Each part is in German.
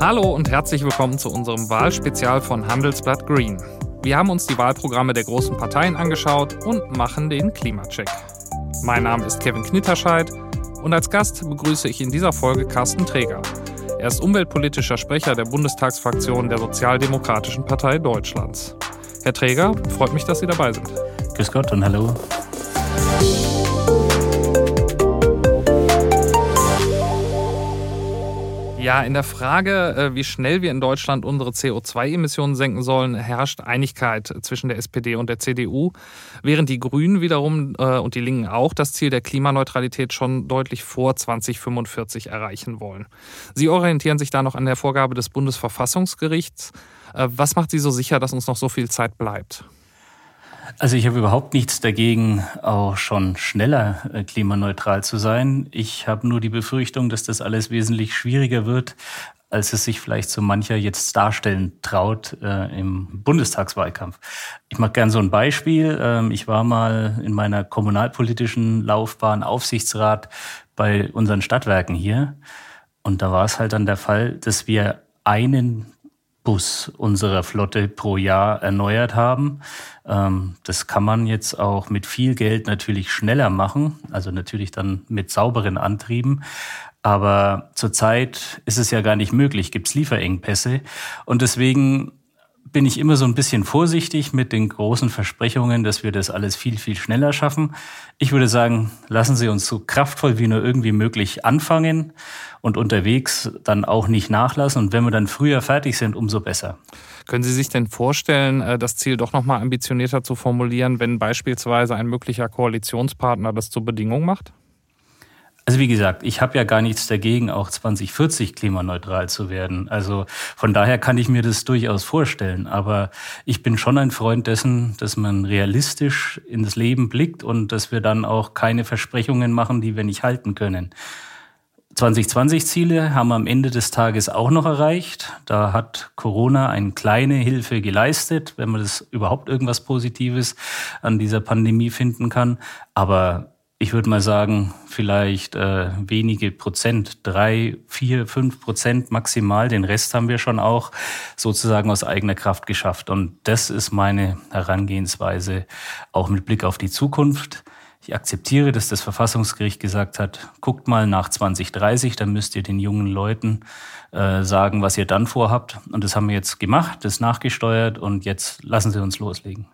Hallo und herzlich willkommen zu unserem Wahlspezial von Handelsblatt Green. Wir haben uns die Wahlprogramme der großen Parteien angeschaut und machen den Klimacheck. Mein Name ist Kevin Knitterscheid und als Gast begrüße ich in dieser Folge Carsten Träger. Er ist umweltpolitischer Sprecher der Bundestagsfraktion der Sozialdemokratischen Partei Deutschlands. Herr Träger, freut mich, dass Sie dabei sind. Grüß Gott und hallo. Ja, in der Frage, äh, wie schnell wir in Deutschland unsere CO2-Emissionen senken sollen, herrscht Einigkeit zwischen der SPD und der CDU, während die Grünen wiederum äh, und die Linken auch das Ziel der Klimaneutralität schon deutlich vor 2045 erreichen wollen. Sie orientieren sich da noch an der Vorgabe des Bundesverfassungsgerichts. Äh, was macht Sie so sicher, dass uns noch so viel Zeit bleibt? Also ich habe überhaupt nichts dagegen, auch schon schneller äh, klimaneutral zu sein. Ich habe nur die Befürchtung, dass das alles wesentlich schwieriger wird, als es sich vielleicht so mancher jetzt darstellen traut äh, im Bundestagswahlkampf. Ich mache gern so ein Beispiel. Ähm, ich war mal in meiner kommunalpolitischen Laufbahn Aufsichtsrat bei unseren Stadtwerken hier. Und da war es halt dann der Fall, dass wir einen Bus unserer Flotte pro Jahr erneuert haben. Ähm, das kann man jetzt auch mit viel Geld natürlich schneller machen, also natürlich dann mit sauberen Antrieben. Aber zurzeit ist es ja gar nicht möglich, gibt es Lieferengpässe. Und deswegen bin ich immer so ein bisschen vorsichtig mit den großen Versprechungen, dass wir das alles viel, viel schneller schaffen. Ich würde sagen, lassen Sie uns so kraftvoll wie nur irgendwie möglich anfangen und unterwegs dann auch nicht nachlassen. Und wenn wir dann früher fertig sind, umso besser. Können Sie sich denn vorstellen, äh, das Ziel doch nochmal ambitionierter zu formulieren, wenn beispielsweise ein möglicher Koalitionspartner das zur Bedingung macht? Also wie gesagt, ich habe ja gar nichts dagegen, auch 2040 klimaneutral zu werden. Also von daher kann ich mir das durchaus vorstellen. Aber ich bin schon ein Freund dessen, dass man realistisch ins Leben blickt und dass wir dann auch keine Versprechungen machen, die wir nicht halten können. 2020-Ziele haben wir am Ende des Tages auch noch erreicht. Da hat Corona eine kleine Hilfe geleistet, wenn man das überhaupt irgendwas Positives an dieser Pandemie finden kann. Aber ich würde mal sagen, vielleicht äh, wenige Prozent, drei, vier, fünf Prozent maximal. Den Rest haben wir schon auch sozusagen aus eigener Kraft geschafft. Und das ist meine Herangehensweise auch mit Blick auf die Zukunft. Ich akzeptiere, dass das Verfassungsgericht gesagt hat, guckt mal nach 2030, dann müsst ihr den jungen Leuten äh, sagen, was ihr dann vorhabt. Und das haben wir jetzt gemacht, das nachgesteuert und jetzt lassen Sie uns loslegen.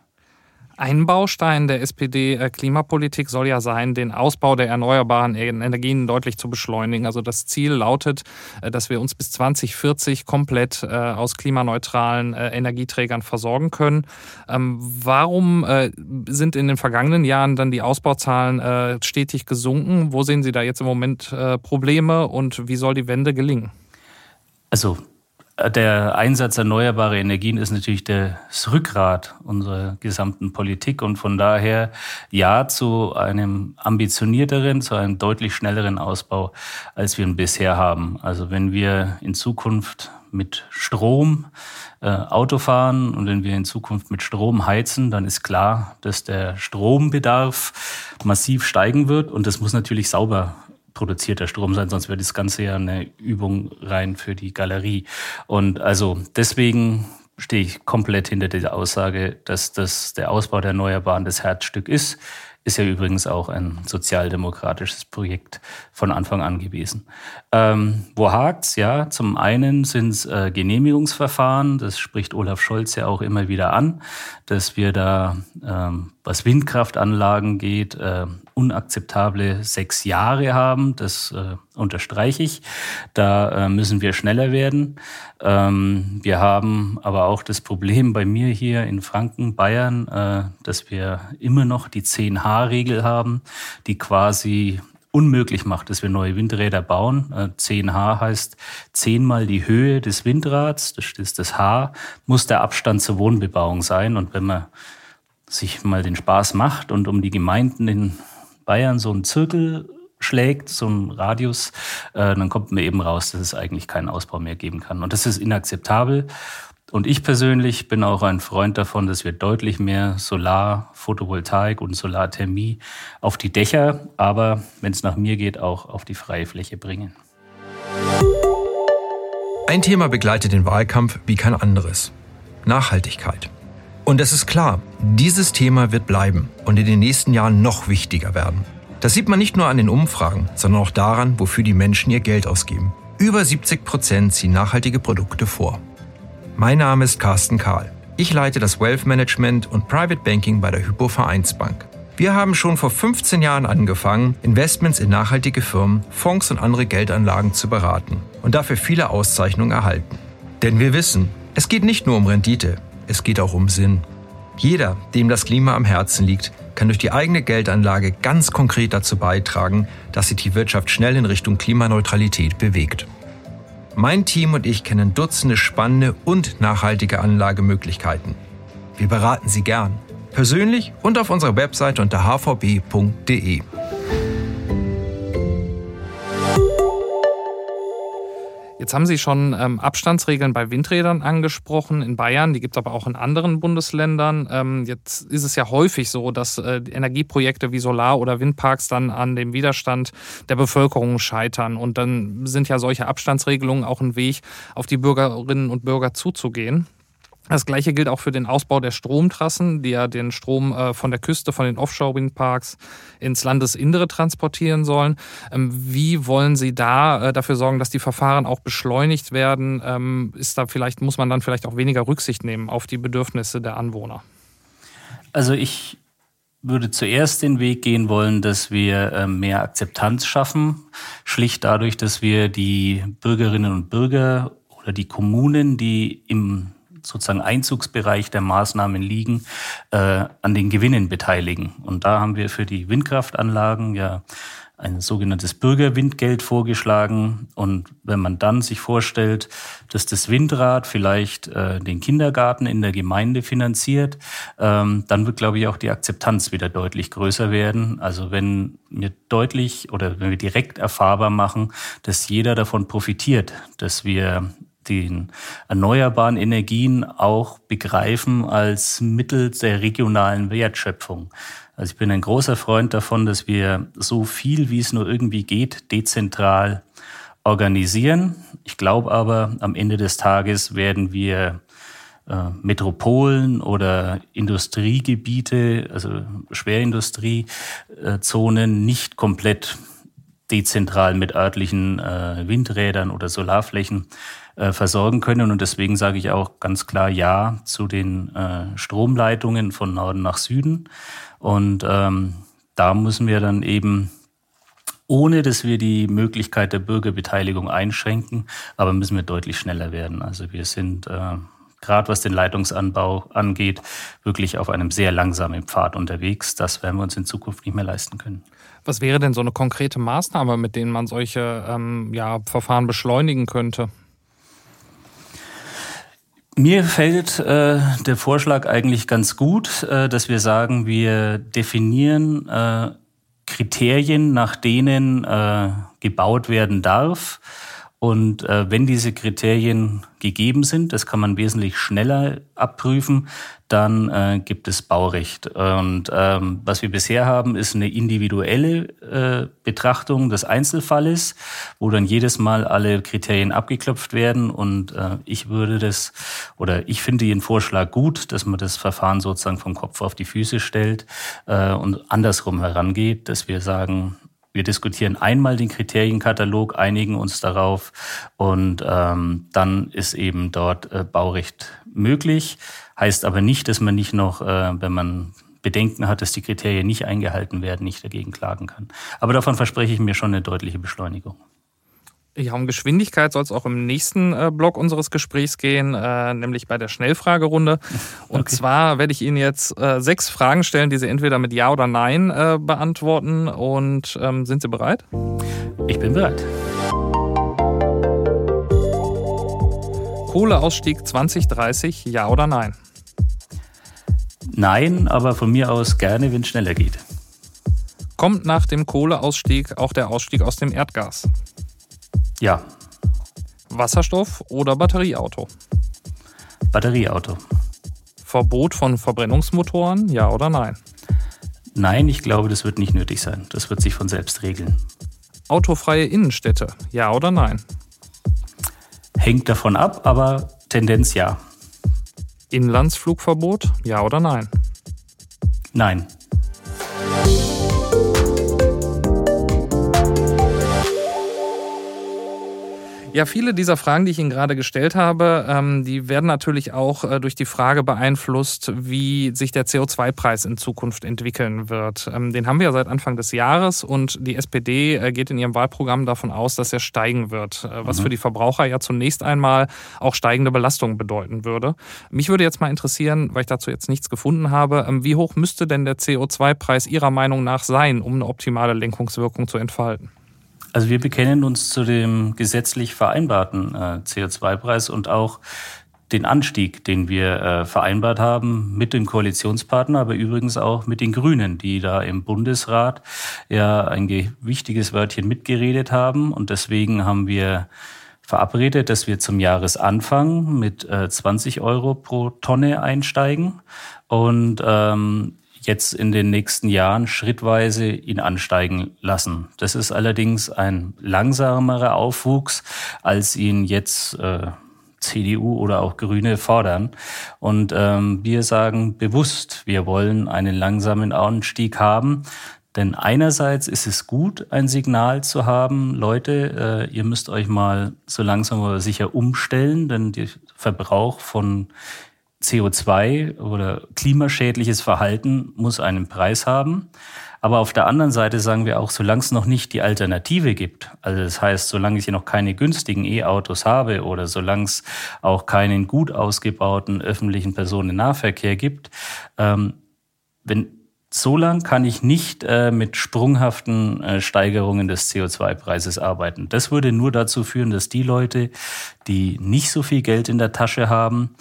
Ein Baustein der SPD-Klimapolitik soll ja sein, den Ausbau der erneuerbaren Energien deutlich zu beschleunigen. Also das Ziel lautet, äh, dass wir uns bis 2040 komplett äh, aus klimaneutralen äh, Energieträgern versorgen können. Ähm, warum sind in den vergangenen Jahren dann die Ausbauzahlen stetig gesunken? Wo sehen Sie da jetzt im Moment Probleme und wie soll die Wende gelingen? Also der Einsatz erneuerbarer Energien ist natürlich das Rückgrat unserer gesamten Politik und von daher ja zu einem ambitionierteren, zu einem deutlich schnelleren Ausbau, als wir ihn bisher haben. Also wenn wir in Zukunft mit Strom äh, Auto fahren und wenn wir in Zukunft mit Strom heizen, dann ist klar, dass der Strombedarf massiv steigen wird und das muss natürlich sauber produzierter Strom sein, sonst wäre das Ganze ja eine Übung rein für die Galerie. Und also deswegen stehe ich komplett hinter dieser Aussage, dass das der Ausbau der Erneuerbaren das Herzstück ist. Ist ja übrigens auch ein sozialdemokratisches Projekt von Anfang an gewesen. Ähm, wo hakt's? Ja, zum einen sind es äh, Genehmigungsverfahren. Das spricht Olaf Scholz ja auch immer wieder an, dass wir da, ähm, was Windkraftanlagen geht, äh, unakzeptable sechs Jahre haben. Das äh, unterstreiche ich. Da äh, müssen wir schneller werden. Ähm, wir haben aber auch das Problem bei mir hier in Franken, Bayern, äh, dass wir immer noch die 10H-Regel haben, die quasi unmöglich macht, dass wir neue Windräder bauen. 10H äh, heißt zehnmal die Höhe des Windrads, das ist das H, muss der Abstand zur Wohnbebauung sein. Und wenn man sich mal den Spaß macht und um die Gemeinden in Bayern so einen Zirkel schlägt, so einen Radius, äh, dann kommt mir eben raus, dass es eigentlich keinen Ausbau mehr geben kann. Und das ist inakzeptabel. Und ich persönlich bin auch ein Freund davon, dass wir deutlich mehr Solar, Photovoltaik und Solarthermie auf die Dächer, aber wenn es nach mir geht, auch auf die freie Fläche bringen. Ein Thema begleitet den Wahlkampf wie kein anderes. Nachhaltigkeit. Und es ist klar, dieses Thema wird bleiben und in den nächsten Jahren noch wichtiger werden. Das sieht man nicht nur an den Umfragen, sondern auch daran, wofür die Menschen ihr Geld ausgeben. Über 70 Prozent ziehen nachhaltige Produkte vor. Mein Name ist Carsten Kahl. Ich leite das Wealth Management und Private Banking bei der Hypo Vereinsbank. Wir haben schon vor 15 Jahren angefangen, Investments in nachhaltige Firmen, Fonds und andere Geldanlagen zu beraten und dafür viele Auszeichnungen erhalten. Denn wir wissen, es geht nicht nur um Rendite, es geht auch um Sinn. Jeder, dem das Klima am Herzen liegt, kann durch die eigene Geldanlage ganz konkret dazu beitragen, dass sich die Wirtschaft schnell in Richtung Klimaneutralität bewegt. Mein Team und ich kennen Dutzende spannende und nachhaltige Anlagemöglichkeiten. Wir beraten Sie gern, persönlich und auf unserer Website unter hvb.de. Jetzt haben Sie schon ähm, Abstandsregeln bei Windrädern angesprochen in Bayern, die gibt es aber auch in anderen Bundesländern. Ähm, jetzt ist es ja häufig so, dass äh, Energieprojekte wie Solar- oder Windparks dann an dem Widerstand der Bevölkerung scheitern. Und dann sind ja solche Abstandsregelungen auch ein Weg, auf die Bürgerinnen und Bürger zuzugehen. Das gleiche gilt auch für den Ausbau der Stromtrassen, die ja den Strom äh, von der Küste, von den Offshore-Windparks ins Landesinnere transportieren sollen. Ähm, wie wollen Sie da äh, dafür sorgen, dass die Verfahren auch beschleunigt werden? Ähm, ist da vielleicht, muss man dann vielleicht auch weniger Rücksicht nehmen auf die Bedürfnisse der Anwohner? Also ich würde zuerst den Weg gehen wollen, dass wir äh, mehr Akzeptanz schaffen, schlicht dadurch, dass wir die Bürgerinnen und Bürger oder die Kommunen, die im sozusagen Einzugsbereich der Maßnahmen liegen, äh, an den Gewinnen beteiligen. Und da haben wir für die Windkraftanlagen ja ein sogenanntes Bürgerwindgeld vorgeschlagen. Und wenn man dann sich vorstellt, dass das Windrad vielleicht äh, den Kindergarten in der Gemeinde finanziert, ähm, dann wird, glaube ich, auch die Akzeptanz wieder deutlich größer werden. Also wenn wir deutlich oder wenn wir direkt erfahrbar machen, dass jeder davon profitiert, dass wir den erneuerbaren Energien auch begreifen als Mittel der regionalen Wertschöpfung. Also ich bin ein großer Freund davon, dass wir so viel, wie es nur irgendwie geht, dezentral organisieren. Ich glaube aber, am Ende des Tages werden wir äh, Metropolen oder Industriegebiete, also Schwerindustriezonen nicht komplett dezentral mit örtlichen äh, Windrädern oder Solarflächen äh, versorgen können. Und deswegen sage ich auch ganz klar Ja zu den äh, Stromleitungen von Norden nach Süden. Und ähm, da müssen wir dann eben ohne dass wir die Möglichkeit der Bürgerbeteiligung einschränken, aber müssen wir deutlich schneller werden. Also wir sind äh, gerade was den Leitungsanbau angeht, wirklich auf einem sehr langsamen Pfad unterwegs. Das werden wir uns in Zukunft nicht mehr leisten können. Was wäre denn so eine konkrete Maßnahme, mit denen man solche ähm, ja, Verfahren beschleunigen könnte? Mir fällt äh, der Vorschlag eigentlich ganz gut, äh, dass wir sagen, wir definieren äh, Kriterien, nach denen äh, gebaut werden darf. Und äh, wenn diese Kriterien gegeben sind, das kann man wesentlich schneller abprüfen, dann äh, gibt es Baurecht. Und ähm, was wir bisher haben, ist eine individuelle äh, Betrachtung des Einzelfalles, wo dann jedes Mal alle Kriterien abgeklopft werden. Und äh, ich würde das, oder ich finde den Vorschlag gut, dass man das Verfahren sozusagen vom Kopf auf die Füße stellt äh, und andersrum herangeht, dass wir sagen, wir diskutieren einmal den Kriterienkatalog, einigen uns darauf und ähm, dann ist eben dort äh, Baurecht möglich. Heißt aber nicht, dass man nicht noch, äh, wenn man Bedenken hat, dass die Kriterien nicht eingehalten werden, nicht dagegen klagen kann. Aber davon verspreche ich mir schon eine deutliche Beschleunigung. Ja, um Geschwindigkeit soll es auch im nächsten äh, Block unseres Gesprächs gehen, äh, nämlich bei der Schnellfragerunde. Und okay. zwar werde ich Ihnen jetzt äh, sechs Fragen stellen, die Sie entweder mit Ja oder Nein äh, beantworten. Und ähm, sind Sie bereit? Ich bin bereit. Kohleausstieg 2030, ja oder nein? Nein, aber von mir aus gerne, wenn es schneller geht. Kommt nach dem Kohleausstieg auch der Ausstieg aus dem Erdgas? Ja. Wasserstoff oder Batterieauto? Batterieauto. Verbot von Verbrennungsmotoren, ja oder nein? Nein, ich glaube, das wird nicht nötig sein. Das wird sich von selbst regeln. Autofreie Innenstädte, ja oder nein? hängt davon ab, aber Tendenz ja. Inlandsflugverbot, ja oder nein? Nein. Ja, viele dieser Fragen, die ich Ihnen gerade gestellt habe, ähm, die werden natürlich auch äh, durch die Frage beeinflusst, wie sich der CO2-Preis in Zukunft entwickeln wird. Ähm, den haben wir ja seit Anfang des Jahres und die SPD äh, geht in ihrem Wahlprogramm davon aus, dass er steigen wird, äh, was mhm. für die Verbraucher ja zunächst einmal auch steigende Belastungen bedeuten würde. Mich würde jetzt mal interessieren, weil ich dazu jetzt nichts gefunden habe, ähm, wie hoch müsste denn der CO2-Preis Ihrer Meinung nach sein, um eine optimale Lenkungswirkung zu entfalten? Also wir bekennen uns zu dem gesetzlich vereinbarten äh, CO2-Preis und auch den Anstieg, den wir äh, vereinbart haben mit den Koalitionspartnern, aber übrigens auch mit den Grünen, die da im Bundesrat ja ein wichtiges Wörtchen mitgeredet haben. Und deswegen haben wir verabredet, dass wir zum Jahresanfang mit äh, 20 Euro pro Tonne einsteigen. Und ähm, jetzt in den nächsten Jahren schrittweise ihn ansteigen lassen. Das ist allerdings ein langsamerer Aufwuchs, als ihn jetzt äh, CDU oder auch Grüne fordern. Und ähm, wir sagen bewusst, wir wollen einen langsamen Anstieg haben. Denn einerseits ist es gut, ein Signal zu haben, Leute, äh, ihr müsst euch mal so langsam aber sicher umstellen, denn der Verbrauch von CO2 oder klimaschädliches Verhalten muss einen Preis haben. Aber auf der anderen Seite sagen wir auch, solange es noch nicht die Alternative gibt, also das heißt, solange ich hier noch keine günstigen E-Autos habe oder solange es auch keinen gut ausgebauten öffentlichen Personennahverkehr gibt, ähm, wenn so lang kann ich nicht äh, mit sprunghaften äh, Steigerungen des CO2-Preises arbeiten. Das würde nur dazu führen, dass die Leute, die nicht so viel Geld in der Tasche haben,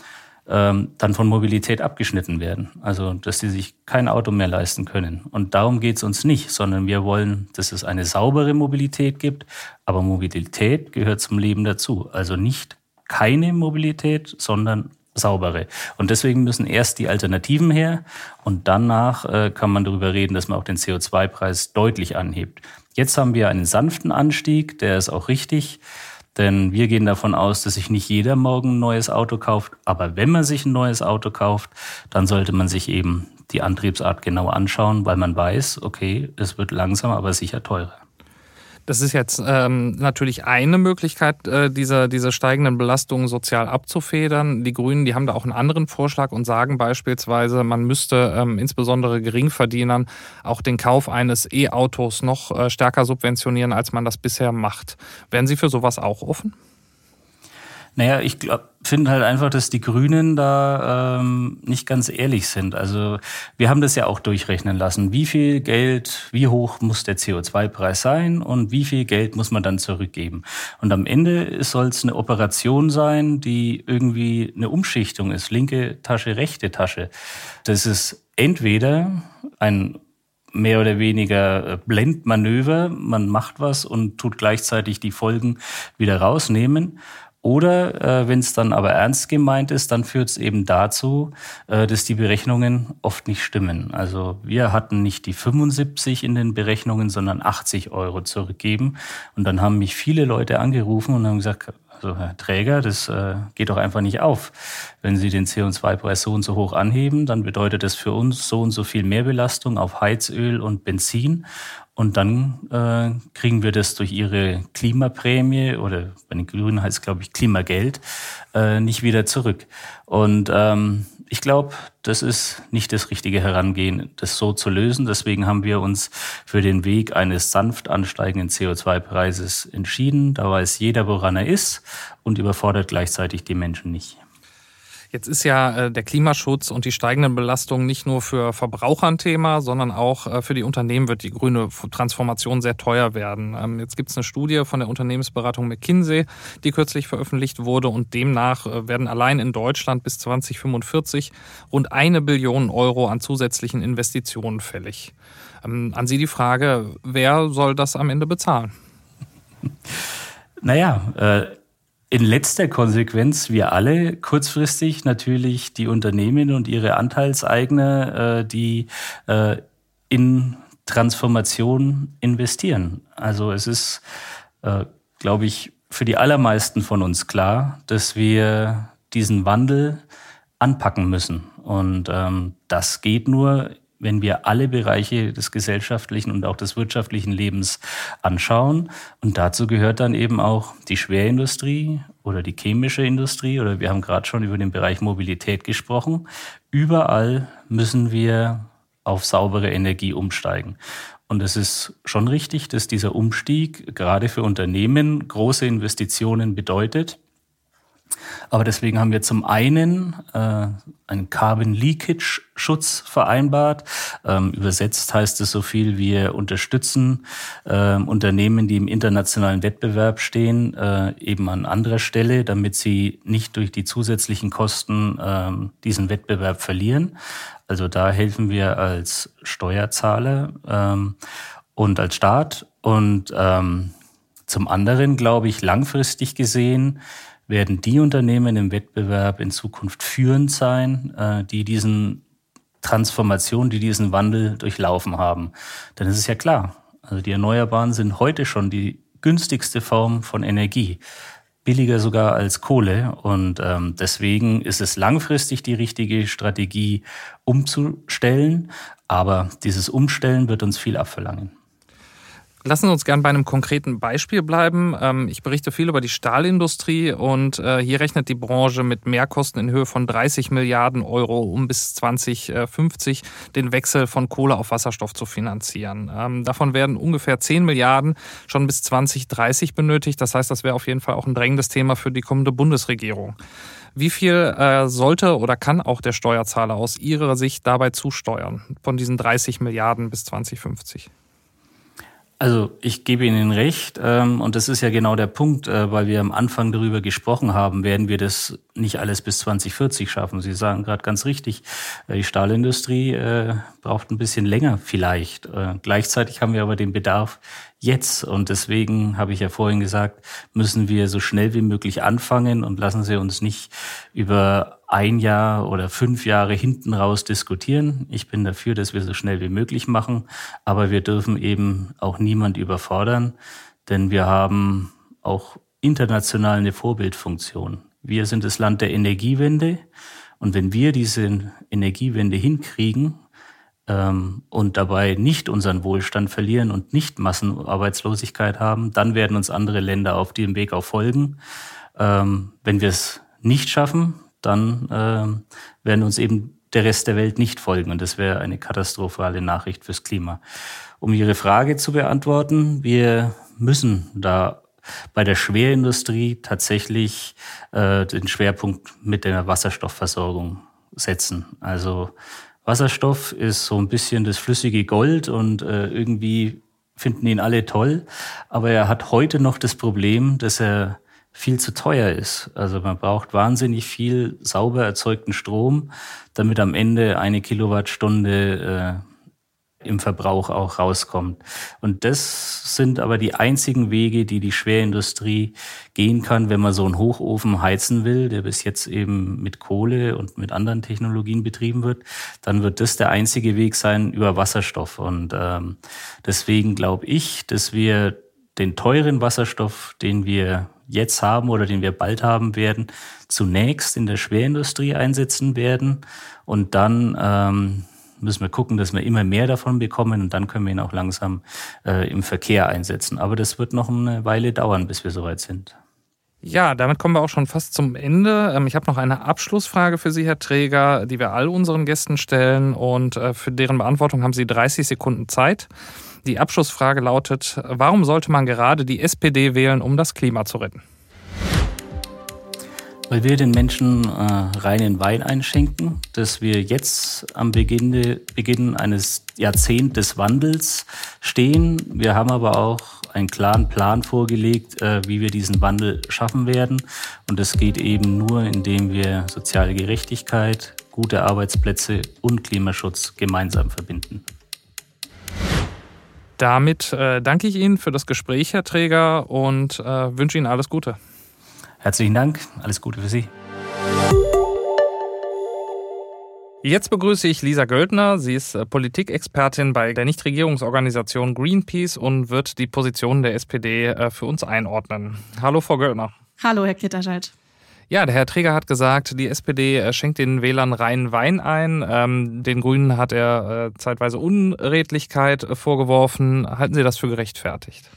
ähm, dann von Mobilität abgeschnitten werden. Also dass sie sich kein Auto mehr leisten können. Und darum geht es uns nicht, sondern wir wollen, dass es eine saubere Mobilität gibt. Aber Mobilität gehört zum Leben dazu. Also nicht keine Mobilität, sondern saubere. Und deswegen müssen erst die Alternativen her und danach äh, kann man darüber reden, dass man auch den CO2-Preis deutlich anhebt. Jetzt haben wir einen sanften Anstieg, der ist auch richtig. Denn wir gehen davon aus, dass sich nicht jeder morgen ein neues Auto kauft. Aber wenn man sich ein neues Auto kauft, dann sollte man sich eben die Antriebsart genau anschauen, weil man weiß, okay, es wird langsam, aber sicher teurer. Das ist jetzt ähm, natürlich eine Möglichkeit, äh, diese, diese steigenden Belastungen sozial abzufedern. Die Grünen, die haben da auch einen anderen Vorschlag und sagen beispielsweise, man müsste ähm, insbesondere Geringverdienern auch den Kauf eines E-Autos noch äh, stärker subventionieren, als man das bisher macht. Wären Sie für sowas auch offen? Naja, ich finde halt einfach, dass die Grünen da ähm, nicht ganz ehrlich sind. Also wir haben das ja auch durchrechnen lassen. Wie viel Geld, wie hoch muss der CO2-Preis sein und wie viel Geld muss man dann zurückgeben? Und am Ende soll es eine Operation sein, die irgendwie eine Umschichtung ist. Linke Tasche, rechte Tasche. Das ist entweder ein mehr oder weniger äh, Blendmanöver. Man macht was und tut gleichzeitig die Folgen wieder rausnehmen. Oder äh, wenn es dann aber ernst gemeint ist, dann führt es eben dazu, äh, dass die Berechnungen oft nicht stimmen. Also wir hatten nicht die 75 in den Berechnungen, sondern 80 Euro zurückgeben. Und dann haben mich viele Leute angerufen und haben gesagt, also Herr Träger, das äh, geht doch einfach nicht auf. Wenn Sie den CO2-Preis so und so hoch anheben, dann bedeutet das für uns so und so viel Mehrbelastung auf Heizöl und Benzin. Und dann äh, kriegen wir das durch ihre Klimaprämie oder bei den Grünen heißt es, glaube ich, Klimageld, äh, nicht wieder zurück. Und ähm, ich glaube, das ist nicht das richtige Herangehen, das so zu lösen. Deswegen haben wir uns für den Weg eines sanft ansteigenden CO2-Preises entschieden. Da weiß jeder, woran er ist und überfordert gleichzeitig die Menschen nicht. Jetzt ist ja äh, der Klimaschutz und die steigenden Belastungen nicht nur für Verbraucher ein Thema, sondern auch äh, für die Unternehmen wird die grüne Transformation sehr teuer werden. Ähm, jetzt gibt es eine Studie von der Unternehmensberatung McKinsey, die kürzlich veröffentlicht wurde und demnach äh, werden allein in Deutschland bis 2045 rund eine Billion Euro an zusätzlichen Investitionen fällig. Ähm, an Sie die Frage, wer soll das am Ende bezahlen? Naja, äh in letzter Konsequenz wir alle kurzfristig natürlich die Unternehmen und ihre Anteilseigner, äh, die äh, in Transformation investieren. Also es ist, äh, glaube ich, für die allermeisten von uns klar, dass wir diesen Wandel anpacken müssen. Und ähm, das geht nur, wenn wir alle Bereiche des gesellschaftlichen und auch des wirtschaftlichen Lebens anschauen. Und dazu gehört dann eben auch die Schwerindustrie oder die chemische Industrie oder wir haben gerade schon über den Bereich Mobilität gesprochen. Überall müssen wir auf saubere Energie umsteigen. Und es ist schon richtig, dass dieser Umstieg gerade für Unternehmen große Investitionen bedeutet. Aber deswegen haben wir zum einen äh, einen Carbon Leakage Schutz vereinbart. Ähm, übersetzt heißt es so viel, wir unterstützen äh, Unternehmen, die im internationalen Wettbewerb stehen, äh, eben an anderer Stelle, damit sie nicht durch die zusätzlichen Kosten äh, diesen Wettbewerb verlieren. Also da helfen wir als Steuerzahler ähm, und als Staat. Und ähm, zum anderen glaube ich langfristig gesehen, werden die Unternehmen im Wettbewerb in Zukunft führend sein, äh, die diesen Transformation, die diesen Wandel durchlaufen haben. Denn es ist ja klar, also die Erneuerbaren sind heute schon die günstigste Form von Energie, billiger sogar als Kohle. Und ähm, deswegen ist es langfristig die richtige Strategie, umzustellen. Aber dieses Umstellen wird uns viel abverlangen. Lassen Sie uns gern bei einem konkreten Beispiel bleiben. Ähm, ich berichte viel über die Stahlindustrie und äh, hier rechnet die Branche mit Mehrkosten in Höhe von 30 Milliarden Euro, um bis 2050 den Wechsel von Kohle auf Wasserstoff zu finanzieren. Ähm, davon werden ungefähr 10 Milliarden schon bis 2030 benötigt. Das heißt, das wäre auf jeden Fall auch ein drängendes Thema für die kommende Bundesregierung. Wie viel äh, sollte oder kann auch der Steuerzahler aus Ihrer Sicht dabei zusteuern von diesen 30 Milliarden bis 2050? Also ich gebe Ihnen recht ähm, und das ist ja genau der Punkt, äh, weil wir am Anfang darüber gesprochen haben, werden wir das nicht alles bis 2040 schaffen. Sie sagen gerade ganz richtig, äh, die Stahlindustrie äh, braucht ein bisschen länger vielleicht. Äh, gleichzeitig haben wir aber den Bedarf jetzt und deswegen habe ich ja vorhin gesagt, müssen wir so schnell wie möglich anfangen und lassen Sie uns nicht über ein Jahr oder fünf Jahre hinten raus diskutieren. Ich bin dafür, dass wir so schnell wie möglich machen, aber wir dürfen eben auch niemand überfordern, denn wir haben auch international eine Vorbildfunktion. Wir sind das Land der Energiewende und wenn wir diese Energiewende hinkriegen ähm, und dabei nicht unseren Wohlstand verlieren und nicht Massenarbeitslosigkeit haben, dann werden uns andere Länder auf dem Weg auch folgen. Ähm, wenn wir es nicht schaffen, dann äh, werden uns eben der Rest der Welt nicht folgen. Und das wäre eine katastrophale Nachricht fürs Klima. Um Ihre Frage zu beantworten, wir müssen da bei der Schwerindustrie tatsächlich äh, den Schwerpunkt mit der Wasserstoffversorgung setzen. Also Wasserstoff ist so ein bisschen das flüssige Gold und äh, irgendwie finden ihn alle toll. Aber er hat heute noch das Problem, dass er viel zu teuer ist. Also man braucht wahnsinnig viel sauber erzeugten Strom, damit am Ende eine Kilowattstunde äh, im Verbrauch auch rauskommt. Und das sind aber die einzigen Wege, die die Schwerindustrie gehen kann, wenn man so einen Hochofen heizen will, der bis jetzt eben mit Kohle und mit anderen Technologien betrieben wird, dann wird das der einzige Weg sein über Wasserstoff. Und ähm, deswegen glaube ich, dass wir den teuren Wasserstoff, den wir jetzt haben oder den wir bald haben werden, zunächst in der Schwerindustrie einsetzen werden. Und dann ähm, müssen wir gucken, dass wir immer mehr davon bekommen und dann können wir ihn auch langsam äh, im Verkehr einsetzen. Aber das wird noch eine Weile dauern, bis wir soweit sind. Ja, damit kommen wir auch schon fast zum Ende. Ähm, ich habe noch eine Abschlussfrage für Sie, Herr Träger, die wir all unseren Gästen stellen und äh, für deren Beantwortung haben Sie 30 Sekunden Zeit. Die Abschlussfrage lautet, warum sollte man gerade die SPD wählen, um das Klima zu retten? Weil wir den Menschen äh, reinen Wein einschenken, dass wir jetzt am Beginn, Beginn eines Jahrzehnts des Wandels stehen. Wir haben aber auch einen klaren Plan vorgelegt, äh, wie wir diesen Wandel schaffen werden. Und das geht eben nur, indem wir soziale Gerechtigkeit, gute Arbeitsplätze und Klimaschutz gemeinsam verbinden. Damit äh, danke ich Ihnen für das Gespräch, Herr Träger, und äh, wünsche Ihnen alles Gute. Herzlichen Dank, alles Gute für Sie. Jetzt begrüße ich Lisa Göldner. Sie ist äh, Politikexpertin bei der Nichtregierungsorganisation Greenpeace und wird die Position der SPD äh, für uns einordnen. Hallo, Frau Göldner. Hallo, Herr Kitterscheid. Ja, der Herr Träger hat gesagt, die SPD äh, schenkt den Wählern reinen Wein ein. Ähm, den Grünen hat er zeitweise Unredlichkeit vorgeworfen. Halten Sie das für gerechtfertigt?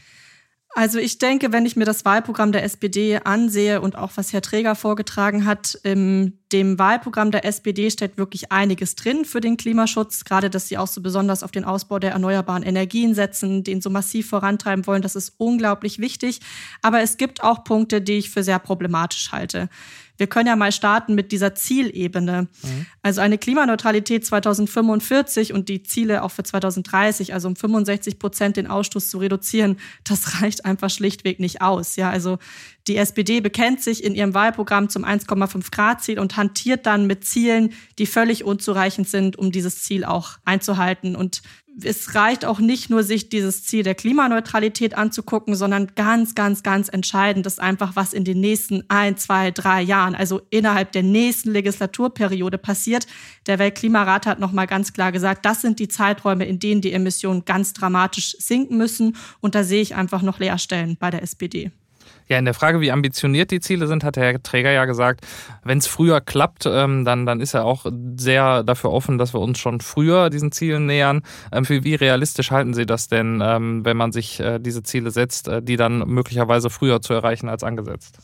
Also ich denke, wenn ich mir das Wahlprogramm der SPD ansehe und auch was Herr Träger vorgetragen hat, in dem Wahlprogramm der SPD steht wirklich einiges drin für den Klimaschutz, gerade dass sie auch so besonders auf den Ausbau der erneuerbaren Energien setzen, den so massiv vorantreiben wollen, das ist unglaublich wichtig. Aber es gibt auch Punkte, die ich für sehr problematisch halte. Wir können ja mal starten mit dieser Zielebene. Mhm. Also eine Klimaneutralität 2045 und die Ziele auch für 2030, also um 65 Prozent den Ausstoß zu reduzieren, das reicht einfach schlichtweg nicht aus. Ja, also die SPD bekennt sich in ihrem Wahlprogramm zum 1,5 Grad Ziel und hantiert dann mit Zielen, die völlig unzureichend sind, um dieses Ziel auch einzuhalten. Und es reicht auch nicht nur, sich dieses Ziel der Klimaneutralität anzugucken, sondern ganz, ganz, ganz entscheidend ist einfach, was in den nächsten ein, zwei, drei Jahren, also innerhalb der nächsten Legislaturperiode passiert. Der Weltklimarat hat nochmal ganz klar gesagt, das sind die Zeiträume, in denen die Emissionen ganz dramatisch sinken müssen. Und da sehe ich einfach noch Leerstellen bei der SPD. Ja, in der Frage, wie ambitioniert die Ziele sind, hat Herr Träger ja gesagt, wenn es früher klappt, ähm, dann, dann ist er auch sehr dafür offen, dass wir uns schon früher diesen Zielen nähern. Ähm, für wie realistisch halten Sie das denn, ähm, wenn man sich äh, diese Ziele setzt, äh, die dann möglicherweise früher zu erreichen als angesetzt?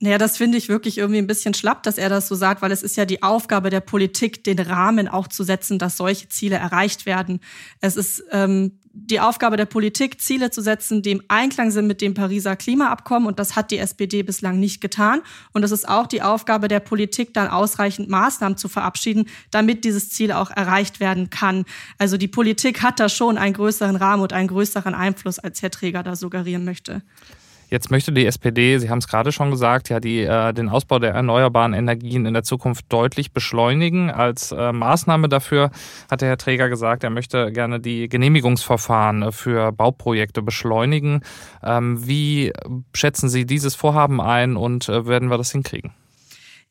Naja, das finde ich wirklich irgendwie ein bisschen schlapp, dass er das so sagt, weil es ist ja die Aufgabe der Politik, den Rahmen auch zu setzen, dass solche Ziele erreicht werden. Es ist ähm, die Aufgabe der Politik, Ziele zu setzen, die im Einklang sind mit dem Pariser Klimaabkommen. Und das hat die SPD bislang nicht getan. Und es ist auch die Aufgabe der Politik, dann ausreichend Maßnahmen zu verabschieden, damit dieses Ziel auch erreicht werden kann. Also die Politik hat da schon einen größeren Rahmen und einen größeren Einfluss, als Herr Träger da suggerieren möchte. Jetzt möchte die SPD, Sie haben es gerade schon gesagt, ja die, äh, den Ausbau der erneuerbaren Energien in der Zukunft deutlich beschleunigen. Als äh, Maßnahme dafür hat der Herr Träger gesagt, er möchte gerne die Genehmigungsverfahren für Bauprojekte beschleunigen. Ähm, wie schätzen Sie dieses Vorhaben ein und äh, werden wir das hinkriegen?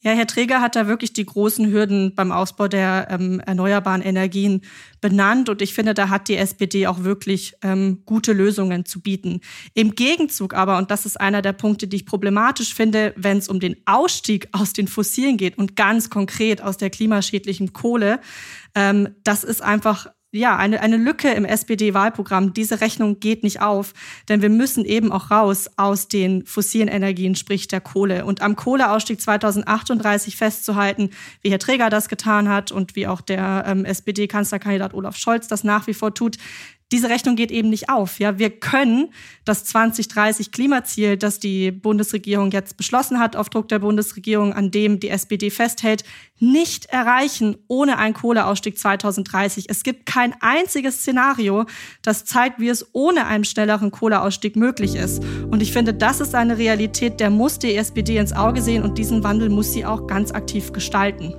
Ja, Herr Träger hat da wirklich die großen Hürden beim Ausbau der ähm, erneuerbaren Energien benannt. Und ich finde, da hat die SPD auch wirklich ähm, gute Lösungen zu bieten. Im Gegenzug aber, und das ist einer der Punkte, die ich problematisch finde, wenn es um den Ausstieg aus den Fossilen geht und ganz konkret aus der klimaschädlichen Kohle, ähm, das ist einfach ja, eine, eine Lücke im SPD-Wahlprogramm. Diese Rechnung geht nicht auf, denn wir müssen eben auch raus aus den fossilen Energien, sprich der Kohle. Und am Kohleausstieg 2038 festzuhalten, wie Herr Träger das getan hat und wie auch der ähm, SPD-Kanzlerkandidat Olaf Scholz das nach wie vor tut, diese Rechnung geht eben nicht auf. Ja, wir können das 2030 Klimaziel, das die Bundesregierung jetzt beschlossen hat, auf Druck der Bundesregierung, an dem die SPD festhält, nicht erreichen ohne einen Kohleausstieg 2030. Es gibt kein einziges Szenario, das zeigt, wie es ohne einen schnelleren Kohleausstieg möglich ist. Und ich finde, das ist eine Realität, der muss die SPD ins Auge sehen und diesen Wandel muss sie auch ganz aktiv gestalten.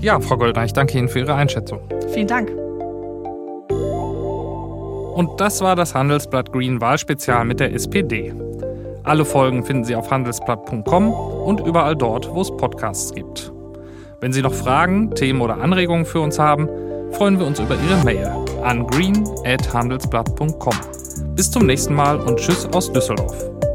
Ja, Frau Goldner, ich danke Ihnen für Ihre Einschätzung. Vielen Dank. Und das war das Handelsblatt Green Wahlspezial mit der SPD. Alle Folgen finden Sie auf handelsblatt.com und überall dort, wo es Podcasts gibt. Wenn Sie noch Fragen, Themen oder Anregungen für uns haben, freuen wir uns über Ihre Mail an green@handelsblatt.com. Bis zum nächsten Mal und tschüss aus Düsseldorf.